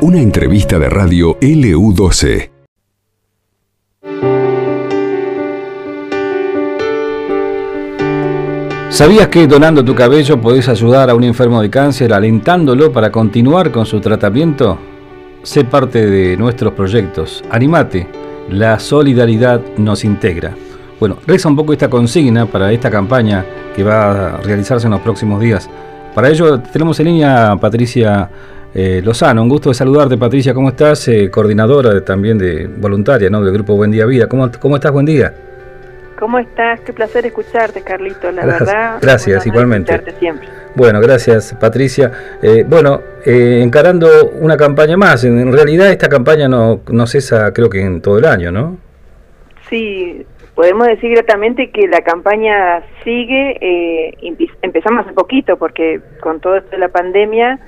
Una entrevista de radio LU12. ¿Sabías que donando tu cabello podés ayudar a un enfermo de cáncer alentándolo para continuar con su tratamiento? Sé parte de nuestros proyectos. Animate, la solidaridad nos integra. Bueno, reza un poco esta consigna para esta campaña que va a realizarse en los próximos días. Para ello tenemos en línea a Patricia eh, Lozano. Un gusto de saludarte, Patricia. ¿Cómo estás? Eh, coordinadora también de voluntaria ¿no? del grupo Buen Día Vida. ¿Cómo, ¿Cómo estás? Buen día. ¿Cómo estás? Qué placer escucharte, Carlito, la verdad. Gracias, igualmente. Siempre. Bueno, gracias, Patricia. Eh, bueno, encarando una campaña más. En, realidad esta campaña no, no cesa, creo que en todo el año, ¿no? Sí, podemos decir gratamente que la campaña sigue, eh, empezamos hace poquito porque con todo esto de la pandemia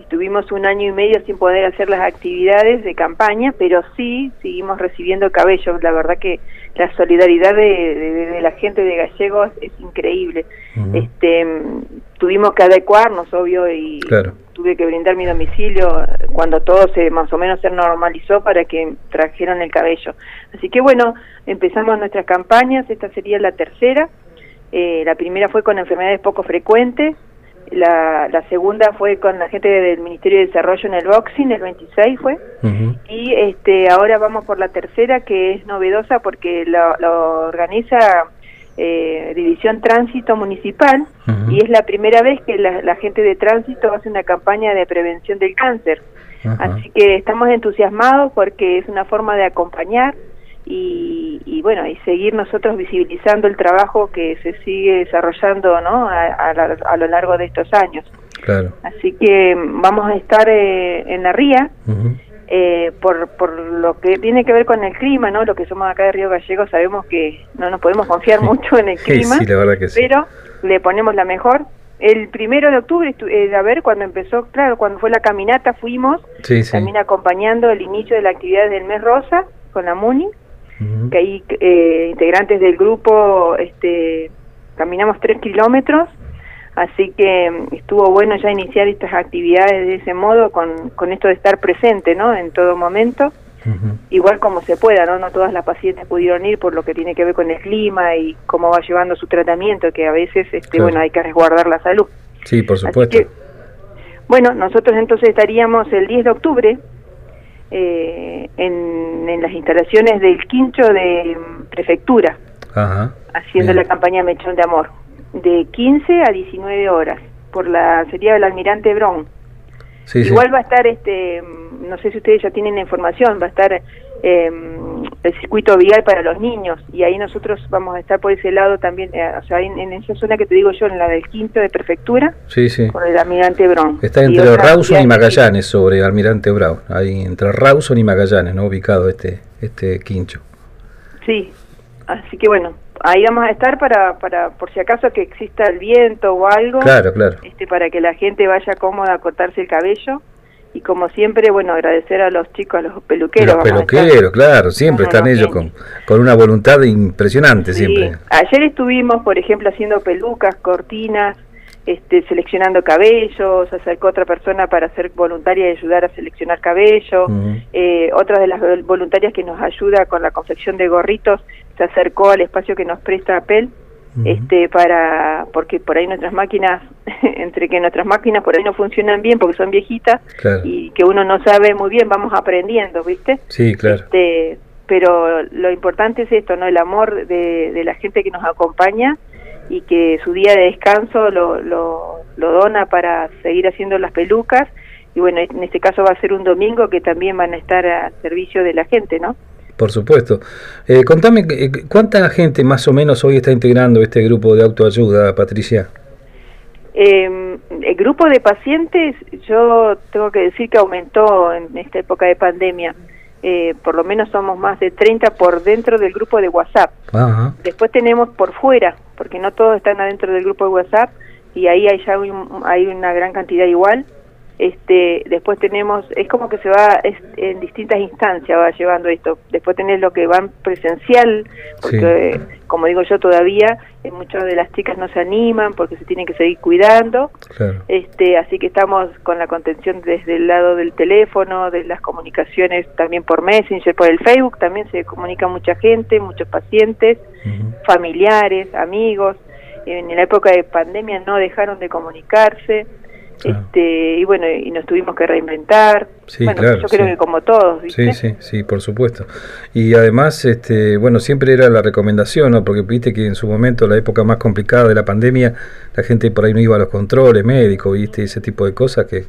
estuvimos un año y medio sin poder hacer las actividades de campaña, pero sí seguimos recibiendo cabello. La verdad que la solidaridad de, la gente de Gallegos es increíble. Este tuvimos que adecuarnos, obvio, y tuve que brindar mi domicilio cuando todo se más o menos se normalizó para que trajeran el cabello. Así que bueno, empezamos nuestras campañas, esta sería la tercera. Eh, la primera fue con enfermedades poco frecuentes, la, la, segunda fue con la gente del Ministerio de Desarrollo en el boxing, el 26 fue, y este ahora vamos por la tercera que es novedosa porque lo, organiza eh, División Tránsito Municipal y es la primera vez que la, gente de tránsito hace una campaña de prevención del cáncer. Así que estamos entusiasmados porque es una forma de acompañar y, bueno, y seguir nosotros visibilizando el trabajo que se sigue desarrollando ¿no? a, lo largo de estos años. Claro. Así que vamos a estar eh, en la ría. Eh, por, por lo que tiene que ver con el clima, ¿no? Lo que somos acá de Río Gallegos sabemos que no nos podemos confiar mucho en el clima, sí, la verdad que sí. pero le ponemos la mejor. El primero de octubre, eh, a ver, cuando empezó, claro, cuando fue la caminata, fuimos también acompañando el inicio de la actividad del mes rosa con la MUNI que ahí eh, integrantes del grupo este, caminamos tres kilómetros, así que mm, estuvo bueno ya iniciar estas actividades de ese modo con, con esto de estar presente ¿no? en todo momento. Igual como se pueda, ¿no? No todas las pacientes pudieron ir por lo que tiene que ver con el clima y cómo va llevando su tratamiento, que a veces, este, bueno, hay que resguardar la salud. Sí, por supuesto. bueno, nosotros entonces estaríamos el 10 de octubre eh, en, en, las instalaciones del quincho de mm, prefectura, haciendo la campaña Mechón de Amor, de 15 a 19 horas, por la sería del almirante Bron. Igual va a estar, este no sé si ustedes ya tienen la información, va a estar eh, el circuito vial para los niños y ahí nosotros vamos a estar por ese lado también, eh, o sea, en, esa zona que te digo yo, en la del quinto de prefectura, sí, sí. con el almirante Brown. Está entre Rawson y Magallanes sobre almirante Brown, ahí entre Rawson y Magallanes, ¿no? Ubicado este, este quincho. Sí, así que bueno, ahí vamos a estar para, para por si acaso que exista el viento o algo, claro, claro. Este, para que la gente vaya cómoda a cortarse el cabello y como siempre, bueno, agradecer a los chicos, a los peluqueros. Los peluqueros, claro, siempre están ellos con, con una voluntad impresionante, siempre. Ayer estuvimos, por ejemplo, haciendo pelucas, cortinas, este, seleccionando cabellos, acercó otra persona para ser voluntaria y ayudar a seleccionar cabello, eh, otra de las voluntarias que nos ayuda con la confección de gorritos se acercó al espacio que nos presta Apple este para porque por ahí nuestras máquinas entre que nuestras máquinas por ahí no funcionan bien porque son viejitas y que uno no sabe muy bien vamos aprendiendo viste sí claro. Este, pero lo importante es esto no el amor de, de la gente que nos acompaña y que su día de descanso lo, lo, lo dona para seguir haciendo las pelucas. Y bueno en este caso va a ser un domingo que también van a estar a servicio de la gente no por supuesto. Eh, contame, eh, ¿cuánta gente más o menos hoy está integrando este grupo de autoayuda, Patricia? Eh, el grupo de pacientes, yo tengo que decir que aumentó en esta época de pandemia. Eh, por lo menos somos más de 30 por dentro del grupo de WhatsApp. Después tenemos por fuera, porque no todos están adentro del grupo de WhatsApp y ahí hay ya hay una gran cantidad igual este después tenemos es como que se va en distintas instancias va llevando esto después tenés lo que van presencial porque como digo yo todavía eh, muchas de las chicas no se animan porque se tienen que seguir cuidando. Este, así que estamos con la contención desde el lado del teléfono, de las comunicaciones también por Messenger, por el Facebook, también se comunica mucha gente, muchos pacientes, familiares, amigos. En la época de pandemia no dejaron de comunicarse. Este, y bueno, y nos tuvimos que reinventar. Sí, claro, yo creo que como todos, Sí, sí, sí, por supuesto. Y además, este, bueno, siempre era la recomendación, ¿no? Porque viste que en su momento, la época más complicada de la pandemia, la gente por ahí no iba a los controles médicos, viste, ese tipo de cosas que,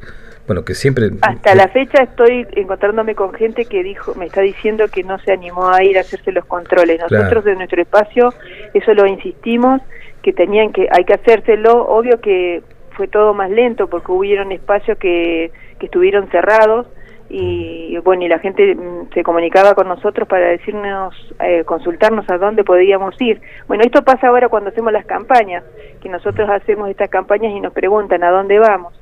bueno, que siempre... Hasta la fecha estoy encontrándome con gente que dijo, me está diciendo que no se animó a ir a hacerse los controles. Nosotros en nuestro espacio, eso lo insistimos, que tenían que, hay que hacérselo, obvio que fue todo más lento porque hubieron espacios que, que estuvieron cerrados y bueno y la gente mm, se comunicaba con nosotros para decirnos eh, consultarnos a dónde podíamos ir. Bueno esto pasa ahora cuando hacemos las campañas que nosotros hacemos estas campañas y nos preguntan a dónde vamos.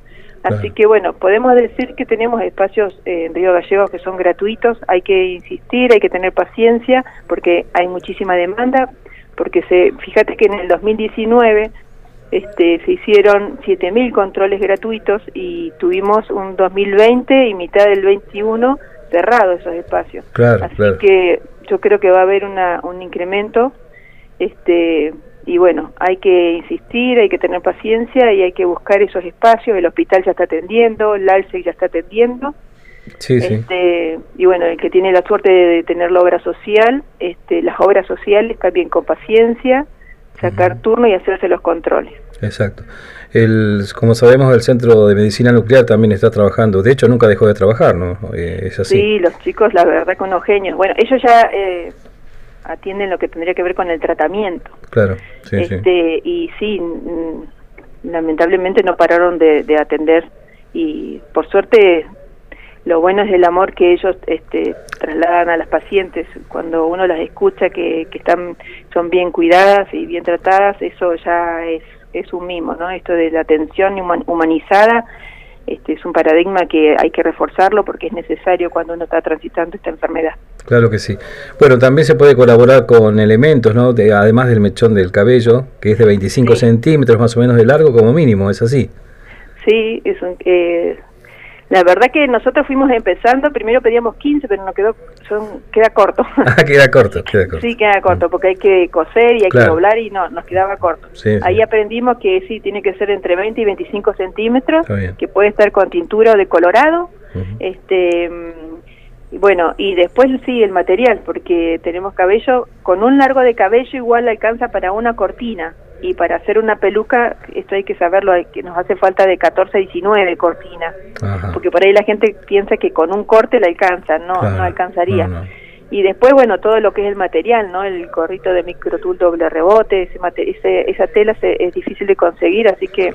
Así que bueno podemos decir que tenemos espacios eh, en Río Gallegos que son gratuitos hay que insistir hay que tener paciencia porque hay muchísima demanda porque se fíjate que en el 2019 este, se hicieron 7.000 controles gratuitos y tuvimos un 2020 y mitad del 21 cerrados esos espacios. Así que yo creo que va a haber una, un incremento este, y bueno, hay que insistir, hay que tener paciencia y hay que buscar esos espacios. El hospital ya está atendiendo, el ALSEC ya está atendiendo. Sí, sí. Este, y bueno, el que tiene la suerte de, tener la obra social, este, las obras sociales también con paciencia sacar turno y hacerse los controles. Exacto. El, como sabemos, el Centro de Medicina Nuclear también está trabajando. De hecho, nunca dejó de trabajar, ¿no? Eh, es así. Sí, los chicos, la verdad, con los genios. Bueno, ellos ya eh, atienden lo que tendría que ver con el tratamiento. Claro, sí, este, Y sí, lamentablemente no pararon de, de atender. Y por suerte lo bueno es el amor que ellos este, trasladan a las pacientes. Cuando uno las escucha que, que están son bien cuidadas y bien tratadas eso ya es es un mimo no esto de la atención humanizada este es un paradigma que hay que reforzarlo porque es necesario cuando uno está transitando esta enfermedad. Claro que sí. Bueno también se puede colaborar con elementos no de, además del mechón del cabello que es de 25 centímetros más o menos de largo como mínimo es así sí es un, eh, la verdad que nosotros fuimos empezando, primero pedíamos 15, pero nos quedó, son, queda corto. Ah, queda corto, queda corto. Sí, queda corto, porque hay que coser y hay que doblar y no, nos quedaba corto. Ahí aprendimos que sí, tiene que ser entre 20 y 25 centímetros, que puede estar con tintura o de colorado. este mm, bueno, y después sí, el material, porque tenemos cabello, con un largo de cabello igual alcanza para una cortina. Y para hacer una peluca, esto hay que saberlo, que nos hace falta de 14 a 19 cortinas, porque por ahí la gente piensa que con un corte la alcanza, no, no alcanzaría. Y después, bueno, todo lo que es el material, ¿no? El gorrito de microtul doble rebote, ese, ese esa tela es difícil de conseguir, así que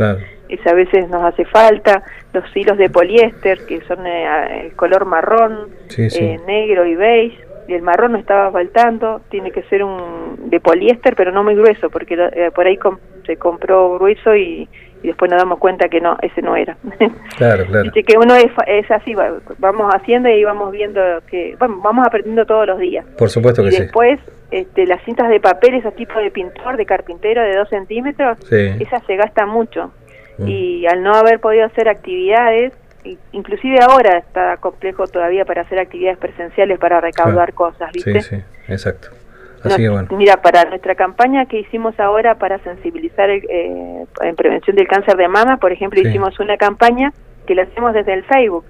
esa a veces nos hace falta. Los hilos de poliéster, que son eh, el color marrón, eh, negro y beige y el marrón no estaba faltando, tiene que ser un de poliéster, pero no muy grueso, porque eh, por ahí se compró grueso y, después nos damos cuenta que no, ese no era. Claro, claro. que uno es, es así, vamos haciendo y vamos viendo que, bueno, vamos aprendiendo todos los días. Por supuesto que y después, este, las cintas de papel, ese tipo de pintor, de carpintero de dos centímetros, esas se gastan mucho. Mm. Y al no haber podido hacer actividades, inclusive ahora está complejo todavía para hacer actividades presenciales para recaudar cosas, ¿viste? Sí, sí, exacto. Así bueno. Mira, para nuestra campaña que hicimos ahora para sensibilizar eh, en prevención del cáncer de mama, por ejemplo, hicimos una campaña que la hacemos desde el Facebook,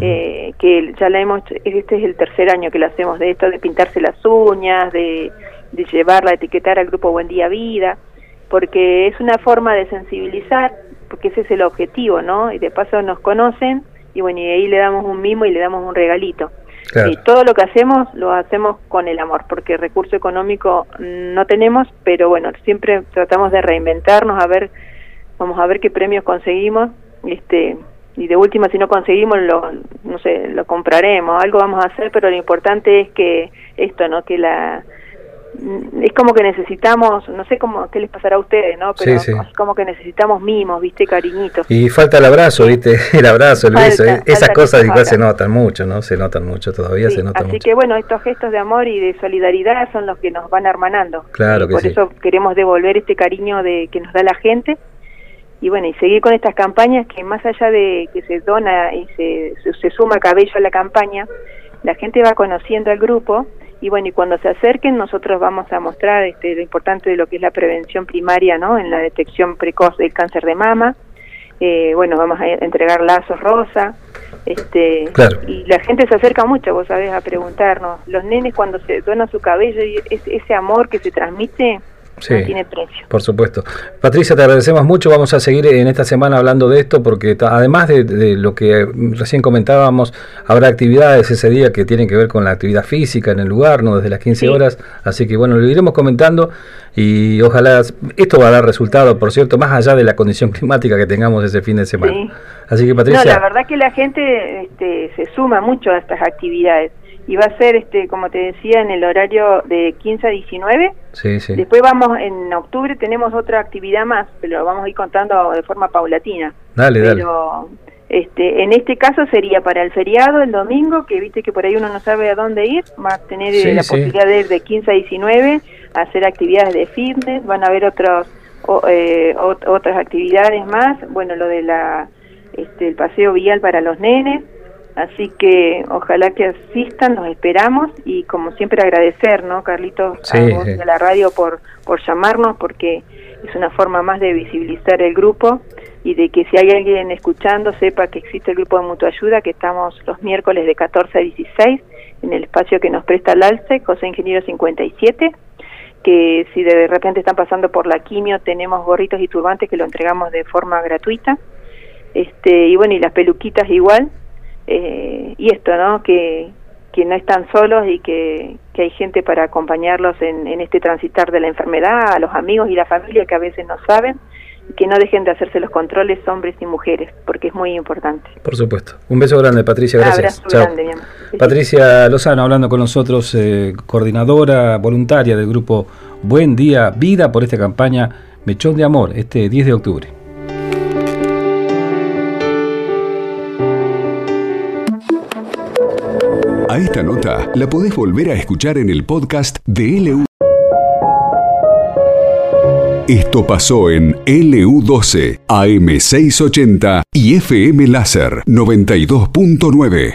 eh, que ya la hemos, este es el tercer año que la hacemos, de esto de pintarse las uñas, de, de llevarla etiquetar al grupo Buen Día Vida, porque es una forma de sensibilizar porque ese es el objetivo, ¿no? Y de paso nos conocen y bueno, y ahí le damos un mimo y le damos un regalito. Y todo lo que hacemos lo hacemos con el amor, porque recurso económico no tenemos, pero bueno, siempre tratamos de reinventarnos, a ver, vamos a ver qué premios conseguimos, este, y de última si no conseguimos lo, no sé, lo compraremos, algo vamos a hacer, pero lo importante es que esto, ¿no? Que la es como que necesitamos, no sé cómo, qué les pasará a ustedes, ¿no? Pero es como que necesitamos mimos, ¿viste? Cariñitos. Y falta el abrazo, ¿viste? El abrazo, el beso. ¿eh? Esas cosas igual se notan mucho, ¿no? Se notan mucho, todavía se notan mucho. Así que bueno, estos gestos de amor y de solidaridad son los que nos van hermanando. Claro que Por eso queremos devolver este cariño de que nos da la gente y bueno, y seguir con estas campañas que más allá de que se dona y se, se, suma cabello a la campaña, la gente va conociendo al grupo y bueno, y cuando se acerquen nosotros vamos a mostrar este, lo importante de lo que es la prevención primaria, ¿no? En la detección precoz del cáncer de mama. Eh, bueno, vamos a entregar lazos rosa, este, y la gente se acerca mucho, vos sabés, a preguntarnos. Los nenes cuando se donan su cabello y ese amor que se transmite, sí, tiene precio. Por supuesto. Patricia, te agradecemos mucho. Vamos a seguir en esta semana hablando de esto porque además de, lo que recién comentábamos, habrá actividades ese día que tienen que ver con la actividad física en el lugar, no desde las 15 horas. Así que bueno, lo iremos comentando y ojalá esto va a dar resultado, por cierto, más allá de la condición climática que tengamos ese fin de semana. Así que Patricia. No, la verdad que la gente este, se suma mucho a estas actividades y va a ser, este como te decía, en el horario de 15 a 19. Sí, sí. Después vamos, en octubre tenemos otra actividad más, pero lo vamos a ir contando de forma paulatina. Dale, pero, Este, en este caso sería para el feriado, el domingo, que viste que por ahí uno no sabe a dónde ir, va a tener eh, la posibilidad de ir de 15 a 19 a hacer actividades de fitness, van a haber otros eh, otras actividades más, bueno, lo de la este, el paseo vial para los nenes, Así que ojalá que asistan, los esperamos y como siempre agradecer, ¿no, Carlitos, a vos de la radio por, por llamarnos porque es una forma más de visibilizar el grupo y de que si hay alguien escuchando sepa que existe el grupo de mutua ayuda, que estamos los miércoles de 14 a 16 en el espacio que nos presta el ALCE, José Ingeniero 57, que si de repente están pasando por la quimio tenemos gorritos y turbantes que lo entregamos de forma gratuita. Este, y bueno, y las peluquitas igual, eh, y esto, ¿no? Que, que no están solos y que, que hay gente para acompañarlos en, en, este transitar de la enfermedad, a los amigos y la familia que a veces no saben, y que no dejen de hacerse los controles hombres y mujeres, porque es muy importante. Por supuesto. Un beso grande, Patricia, gracias. Grande, Patricia Lozano hablando con nosotros, eh, coordinadora voluntaria del grupo Buen Día Vida por esta campaña Mechón de Amor, este 10 de octubre. Esta nota la podés volver a escuchar en el podcast de LU. Esto pasó en LU12, AM680 y FM Láser 92.9.